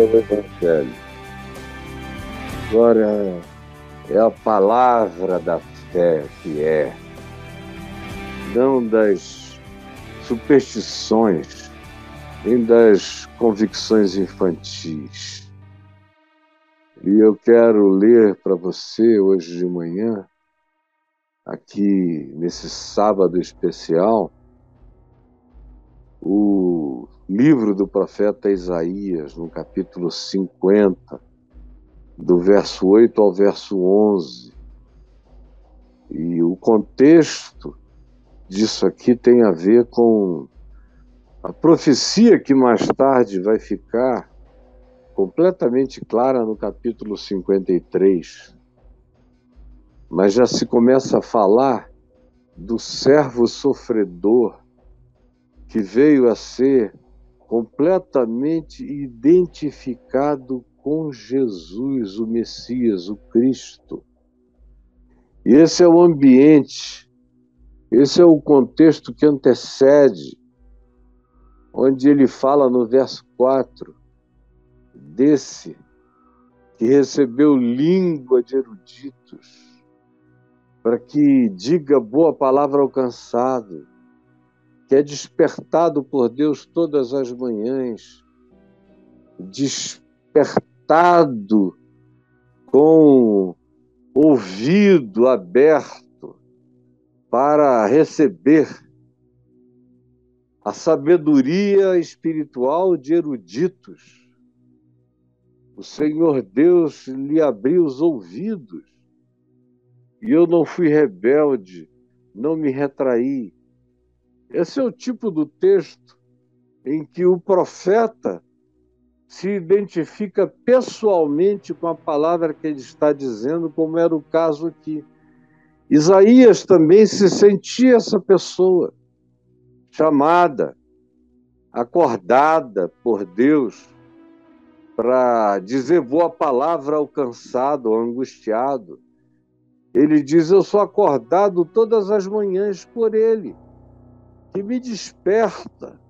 é o Evangelho. Agora é a palavra da fé que é, não das superstições, nem das convicções infantis. E eu quero ler para você hoje de manhã, aqui nesse sábado especial, o livro do profeta Isaías, no capítulo 50, do verso 8 ao verso 11. E o contexto disso aqui tem a ver com a profecia que mais tarde vai ficar completamente clara no capítulo 53. Mas já se começa a falar do servo sofredor que veio a ser completamente identificado com Jesus, o Messias, o Cristo. E esse é o ambiente, esse é o contexto que antecede, onde ele fala no verso 4, desse que recebeu língua de eruditos, para que diga boa palavra ao cansado, que é despertado por Deus todas as manhãs, despertado com ouvido aberto para receber a sabedoria espiritual de eruditos. O Senhor Deus lhe abriu os ouvidos e eu não fui rebelde, não me retraí, esse é o tipo do texto em que o profeta se identifica pessoalmente com a palavra que ele está dizendo, como era o caso aqui. Isaías também se sentia essa pessoa, chamada, acordada por Deus para dizer boa palavra ao cansado, ao angustiado. Ele diz: Eu sou acordado todas as manhãs por ele que me desperta,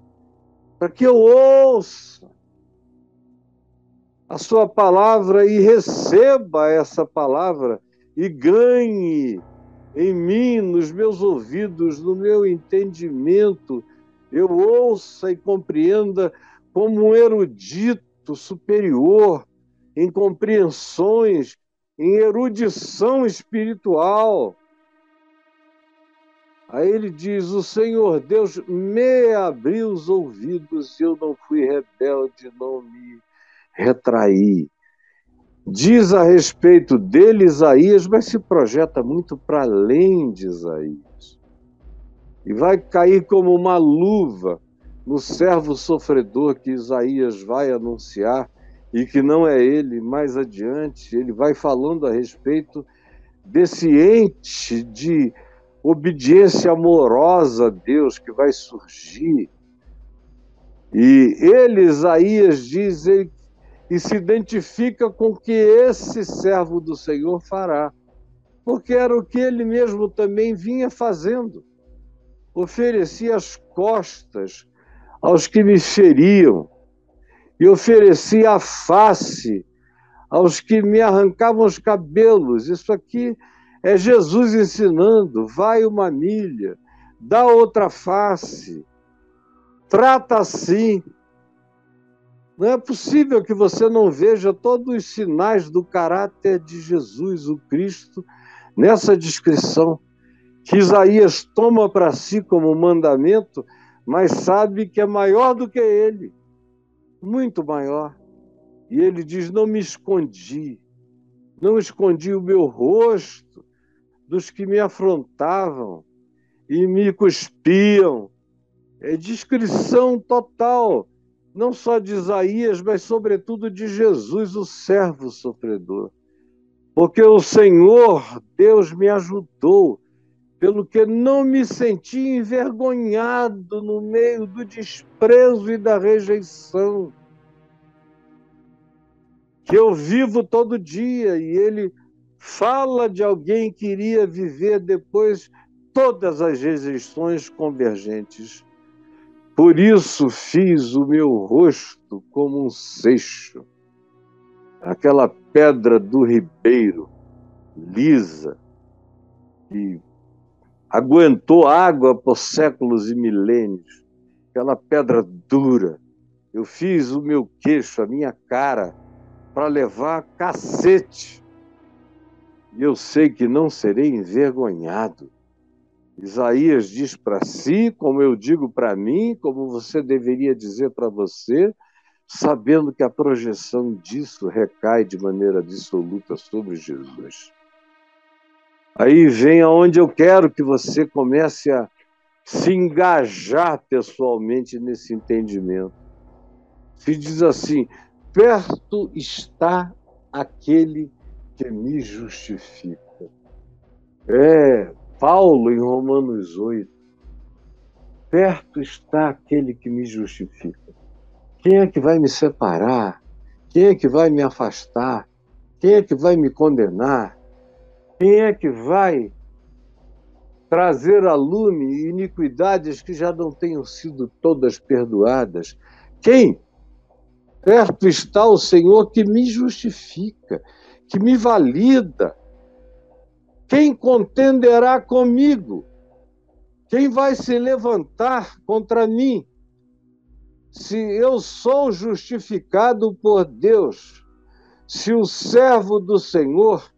para que eu ouça a sua palavra e receba essa palavra e ganhe em mim, nos meus ouvidos, no meu entendimento, eu ouça e compreenda como um erudito superior em compreensões, em erudição espiritual Aí ele diz: O Senhor Deus me abriu os ouvidos e eu não fui rebelde, não me retraí. Diz a respeito dele Isaías, mas se projeta muito para além de Isaías. E vai cair como uma luva no servo sofredor que Isaías vai anunciar e que não é ele mais adiante. Ele vai falando a respeito desse ente de obediência amorosa a Deus que vai surgir. E ele, Isaías, diz e se identifica com o que esse servo do Senhor fará, porque era o que ele mesmo também vinha fazendo. Oferecia as costas aos que me feriam, e oferecia a face aos que me arrancavam os cabelos. Isso aqui é Jesus ensinando: vai uma milha, dá outra face, trata assim. Não é possível que você não veja todos os sinais do caráter de Jesus, o Cristo, nessa descrição, que Isaías toma para si como mandamento, mas sabe que é maior do que ele, muito maior. E ele diz: Não me escondi, não escondi o meu rosto, dos que me afrontavam e me cuspiam. É descrição total, não só de Isaías, mas sobretudo de Jesus, o servo sofredor. Porque o Senhor, Deus, me ajudou, pelo que não me senti envergonhado no meio do desprezo e da rejeição. Que eu vivo todo dia e Ele fala de alguém que iria viver depois todas as rejeições convergentes. Por isso fiz o meu rosto como um seixo, aquela pedra do ribeiro, lisa, que aguentou água por séculos e milênios, aquela pedra dura. Eu fiz o meu queixo, a minha cara, para levar cacete. E eu sei que não serei envergonhado. Isaías diz para si, como eu digo para mim, como você deveria dizer para você, sabendo que a projeção disso recai de maneira absoluta sobre Jesus. Aí vem aonde eu quero que você comece a se engajar pessoalmente nesse entendimento. Se diz assim: perto está aquele que me justifica. É, Paulo em Romanos 8. Perto está aquele que me justifica. Quem é que vai me separar? Quem é que vai me afastar? Quem é que vai me condenar? Quem é que vai trazer a lume iniquidades que já não tenham sido todas perdoadas? Quem? Perto está o Senhor que me justifica, que me valida. Quem contenderá comigo? Quem vai se levantar contra mim? se eu sou justificado por Deus, se o servo do Senhor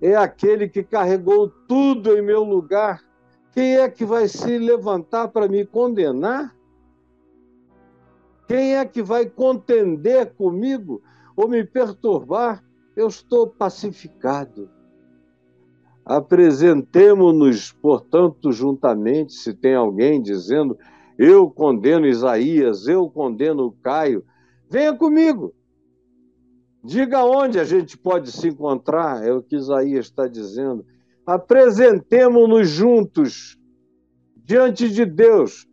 é aquele que carregou tudo em meu lugar, quem é que vai se levantar para me condenar? Quem é que vai contender comigo ou me perturbar? Eu estou pacificado. Apresentemo-nos, portanto, juntamente, se tem alguém dizendo eu condeno Isaías, eu condeno Caio. Venha comigo. Diga onde a gente pode se encontrar, é o que Isaías está dizendo. Apresentemo-nos juntos diante de Deus.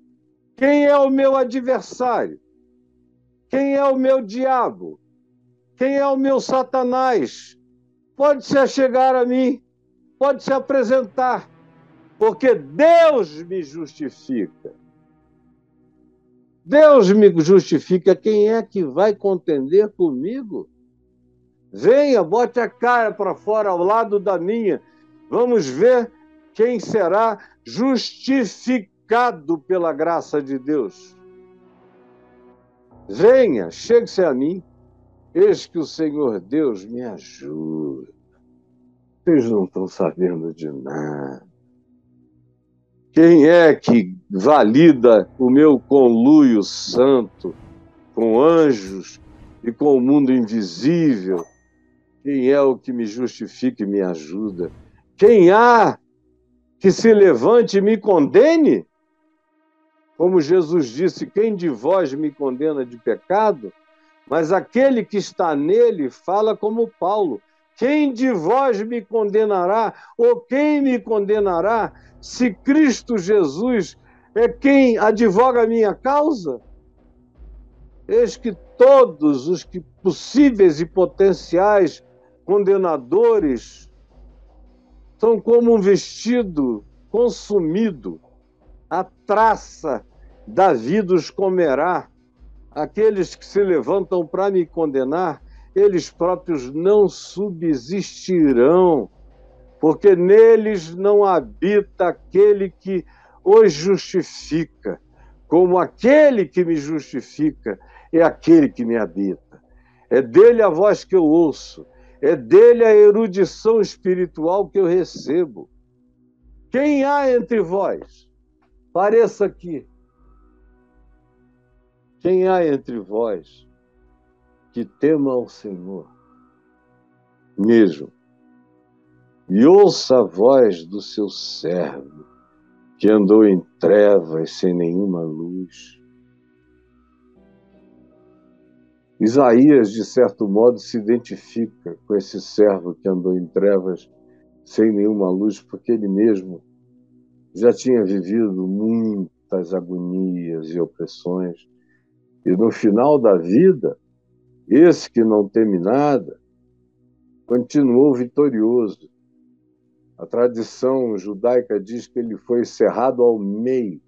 Quem é o meu adversário? Quem é o meu diabo? Quem é o meu Satanás? Pode se achegar a mim, pode se apresentar, porque Deus me justifica. Deus me justifica, quem é que vai contender comigo? Venha, bote a cara para fora ao lado da minha. Vamos ver quem será justificado pela graça de Deus. Venha, chegue-se a mim. Eis que o Senhor Deus me ajuda. Vocês não estão sabendo de nada. Quem é que valida o meu conluio santo com anjos e com o mundo invisível? Quem é o que me justifica e me ajuda? Quem há que se levante e me condene? Como Jesus disse: Quem de vós me condena de pecado? Mas aquele que está nele fala como Paulo: Quem de vós me condenará? Ou quem me condenará? se Cristo Jesus é quem advoga a minha causa? Eis que todos os que possíveis e potenciais condenadores são como um vestido consumido, a traça da vida os comerá. Aqueles que se levantam para me condenar, eles próprios não subsistirão porque neles não habita aquele que os justifica, como aquele que me justifica é aquele que me habita. É dele a voz que eu ouço, é dele a erudição espiritual que eu recebo. Quem há entre vós? Pareça aqui. Quem há entre vós que tema ao Senhor mesmo e ouça a voz do seu servo, que andou em trevas sem nenhuma luz. Isaías, de certo modo, se identifica com esse servo que andou em trevas sem nenhuma luz, porque ele mesmo já tinha vivido muitas agonias e opressões. E no final da vida, esse que não teme nada, continuou vitorioso, a tradição judaica diz que ele foi cerrado ao meio.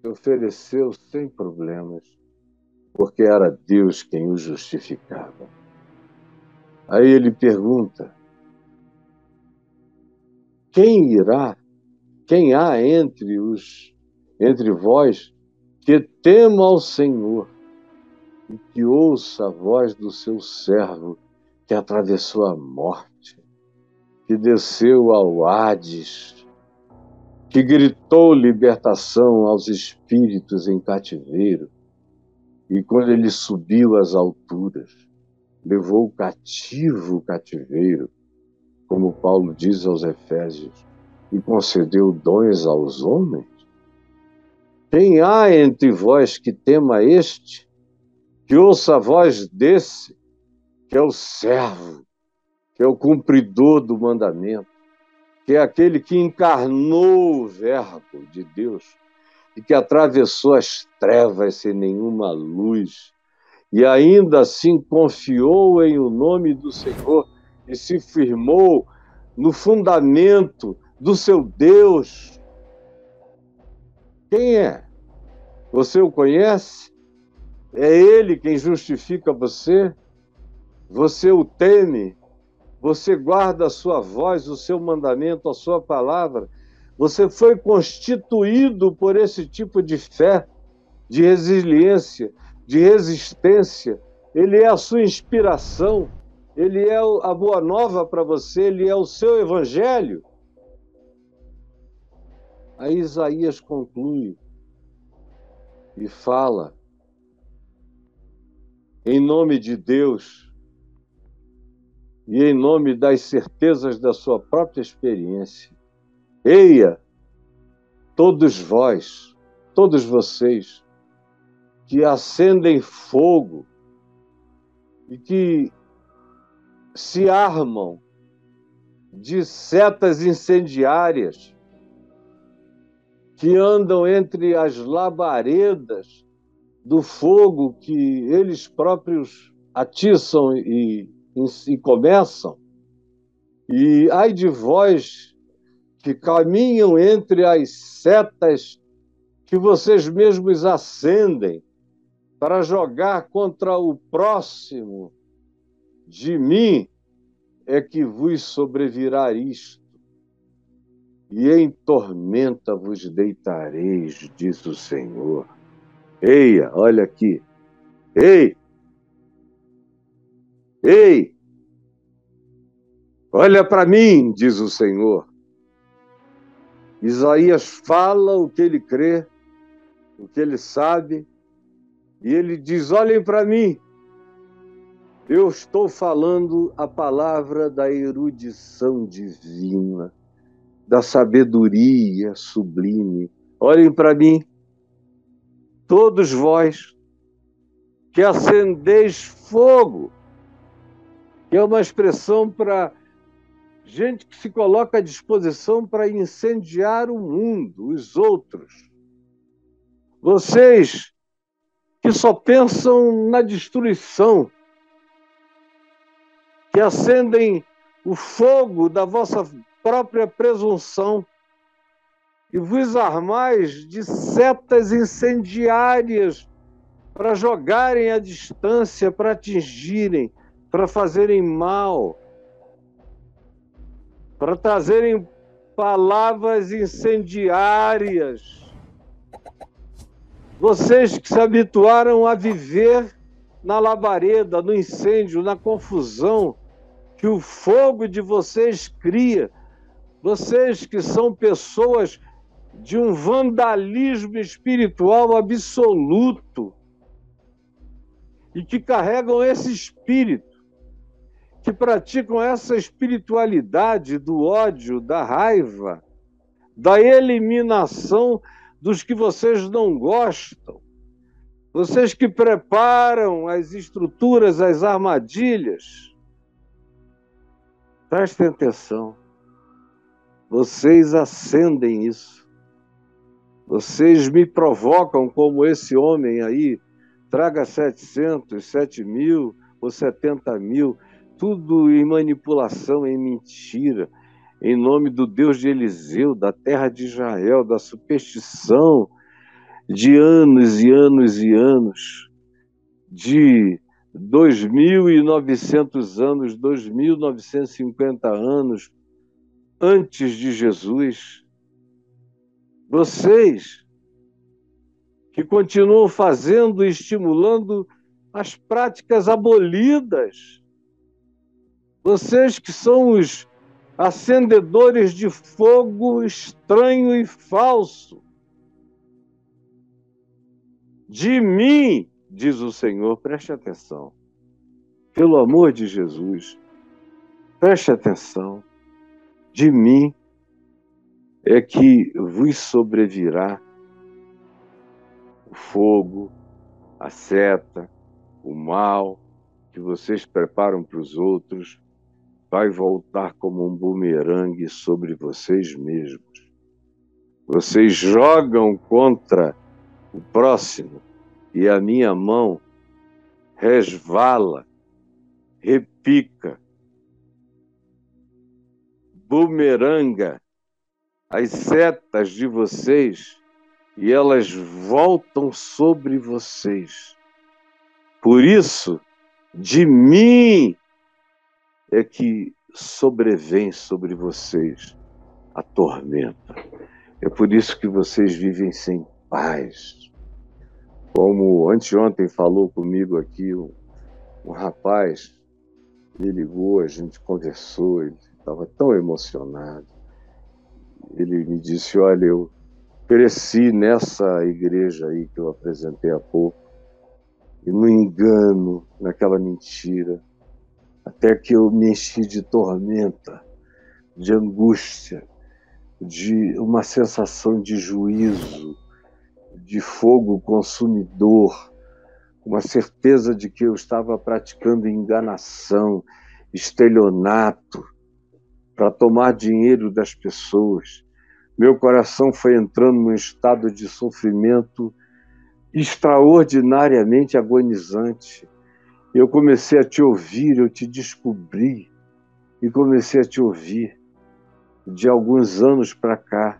Se ofereceu sem problemas, porque era Deus quem o justificava. Aí ele pergunta: Quem irá? Quem há entre os entre vós que tema ao Senhor e que ouça a voz do seu servo que atravessou a morte, que desceu ao Hades, que gritou libertação aos espíritos em cativeiro, e quando ele subiu às alturas, levou cativo o cativeiro, como Paulo diz aos Efésios, e concedeu dons aos homens? Quem há entre vós que tema este, que ouça a voz desse, que é o servo, que é o cumpridor do mandamento, que é aquele que encarnou o Verbo de Deus e que atravessou as trevas sem nenhuma luz e ainda assim confiou em o nome do Senhor e se firmou no fundamento do seu Deus. Quem é? Você o conhece? É ele quem justifica você? Você o teme? Você guarda a sua voz, o seu mandamento, a sua palavra? Você foi constituído por esse tipo de fé, de resiliência, de resistência. Ele é a sua inspiração, ele é a boa nova para você, ele é o seu evangelho. Aí Isaías conclui e fala, em nome de Deus e em nome das certezas da sua própria experiência, eia, todos vós, todos vocês, que acendem fogo e que se armam de setas incendiárias que andam entre as labaredas do fogo que eles próprios atiçam e, e começam. E ai de vós que caminham entre as setas que vocês mesmos acendem para jogar contra o próximo de mim, é que vos sobrevirá isto e em tormenta vos deitareis, diz o Senhor. Eia, olha aqui. Ei! Ei! Olha para mim, diz o Senhor. Isaías fala o que ele crê, o que ele sabe, e ele diz: Olhem para mim. Eu estou falando a palavra da erudição divina da sabedoria sublime. Olhem para mim, todos vós que acendeis fogo, que é uma expressão para gente que se coloca à disposição para incendiar o mundo, os outros. Vocês que só pensam na destruição, que acendem o fogo da vossa própria presunção e vos armais de setas incendiárias para jogarem à distância, para atingirem, para fazerem mal, para trazerem palavras incendiárias. Vocês que se habituaram a viver na labareda, no incêndio, na confusão que o fogo de vocês cria vocês que são pessoas de um vandalismo espiritual absoluto e que carregam esse espírito, que praticam essa espiritualidade do ódio, da raiva, da eliminação dos que vocês não gostam. Vocês que preparam as estruturas, as armadilhas. Prestem atenção. Vocês acendem isso. Vocês me provocam como esse homem aí, traga 700, 7 mil ou 70 mil, tudo em manipulação, em mentira, em nome do Deus de Eliseu, da terra de Israel, da superstição de anos e anos e anos, de 2.900 anos, 2.950 anos antes de Jesus. Vocês que continuam fazendo e estimulando as práticas abolidas. Vocês que são os acendedores de fogo estranho e falso. De mim, diz o Senhor, preste atenção. Pelo amor de Jesus, preste atenção. De mim é que vos sobrevirá o fogo, a seta, o mal que vocês preparam para os outros vai voltar como um bumerangue sobre vocês mesmos. Vocês jogam contra o próximo e a minha mão resvala, repica, bumeranga as setas de vocês e elas voltam sobre vocês. Por isso, de mim é que sobrevém sobre vocês a tormenta. É por isso que vocês vivem sem paz. Como anteontem falou comigo aqui um, um rapaz, me ligou, a gente conversou, ele estava tão emocionado. Ele me disse: Olha, eu cresci nessa igreja aí que eu apresentei há pouco, e no engano, naquela mentira, até que eu me enchi de tormenta, de angústia, de uma sensação de juízo, de fogo consumidor, uma certeza de que eu estava praticando enganação, estelionato, para tomar dinheiro das pessoas. Meu coração foi entrando num estado de sofrimento extraordinariamente agonizante. Eu comecei a te ouvir, eu te descobri e comecei a te ouvir de alguns anos para cá.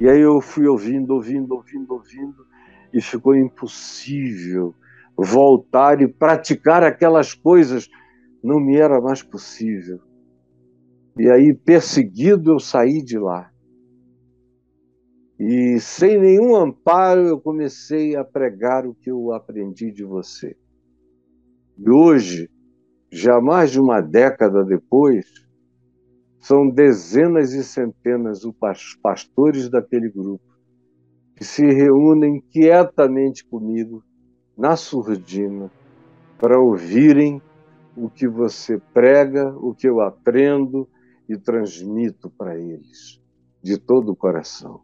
E aí eu fui ouvindo, ouvindo, ouvindo, ouvindo, e ficou impossível voltar e praticar aquelas coisas. Não me era mais possível. E aí, perseguido, eu saí de lá. E sem nenhum amparo, eu comecei a pregar o que eu aprendi de você. E hoje, já mais de uma década depois, são dezenas e centenas os pastores daquele grupo que se reúnem quietamente comigo na surdina para ouvirem o que você prega, o que eu aprendo e transmito para eles de todo o coração.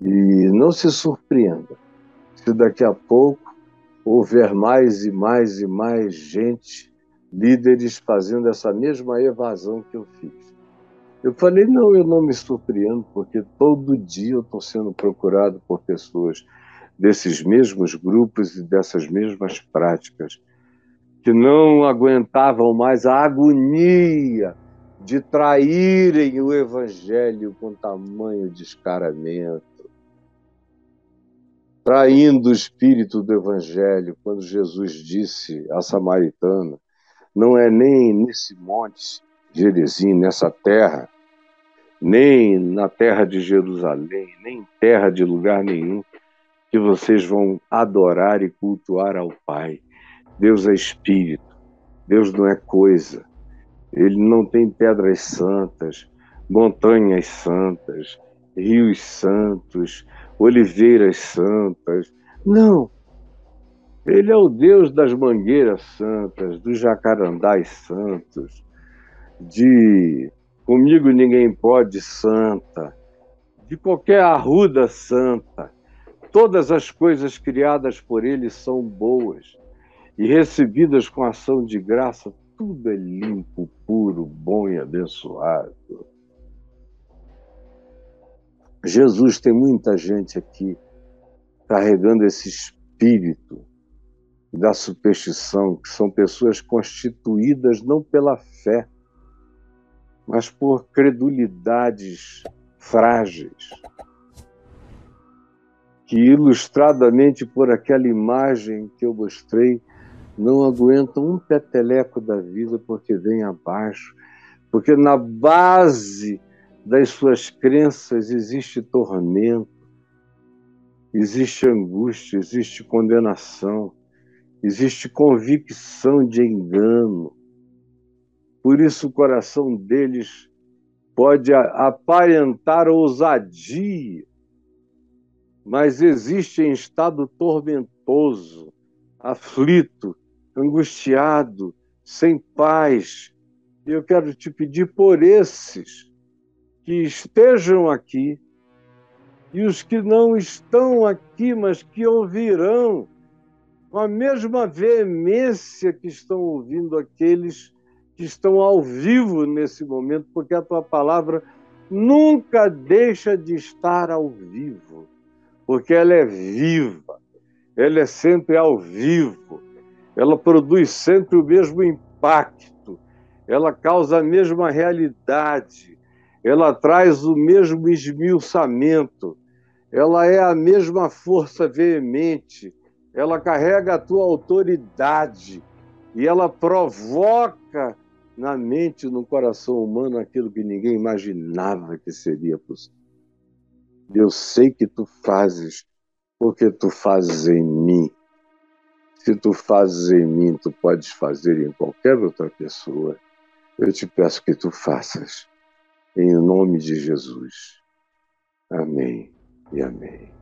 E não se surpreenda se daqui a pouco houver mais e mais e mais gente, líderes, fazendo essa mesma evasão que eu fiz. Eu falei, não, eu não me surpreendo, porque todo dia eu estou sendo procurado por pessoas desses mesmos grupos e dessas mesmas práticas, que não aguentavam mais a agonia de traírem o Evangelho com tamanho descaramento traindo o espírito do Evangelho, quando Jesus disse à samaritana: Não é nem nesse monte Gerizim, nessa terra, nem na terra de Jerusalém, nem em terra de lugar nenhum, que vocês vão adorar e cultuar ao Pai. Deus é espírito, Deus não é coisa. Ele não tem pedras santas, montanhas santas, rios santos, oliveiras santas. Não. Ele é o Deus das mangueiras santas, dos jacarandás santos, de comigo ninguém pode santa, de qualquer arruda santa. Todas as coisas criadas por ele são boas e recebidas com ação de graça, tudo é limpo, puro, bom e abençoado. Jesus tem muita gente aqui carregando esse espírito da superstição, que são pessoas constituídas não pela fé, mas por credulidades frágeis, que ilustradamente por aquela imagem que eu mostrei não aguentam um peteleco da vida porque vem abaixo, porque na base das suas crenças existe tormento, existe angústia, existe condenação, existe convicção de engano. Por isso o coração deles pode aparentar ousadia, mas existe em estado tormentoso, aflito, angustiado, sem paz. E eu quero te pedir por esses que estejam aqui e os que não estão aqui, mas que ouvirão com a mesma veemência que estão ouvindo aqueles que estão ao vivo nesse momento, porque a tua palavra nunca deixa de estar ao vivo, porque ela é viva, ela é sempre ao vivo, ela produz sempre o mesmo impacto, ela causa a mesma realidade, ela traz o mesmo esmiuçamento, ela é a mesma força veemente, ela carrega a tua autoridade. E ela provoca na mente, no coração humano, aquilo que ninguém imaginava que seria possível. Eu sei que tu fazes, porque tu fazes em mim. Se tu fazes em mim, tu podes fazer em qualquer outra pessoa. Eu te peço que tu faças, em nome de Jesus. Amém e amém.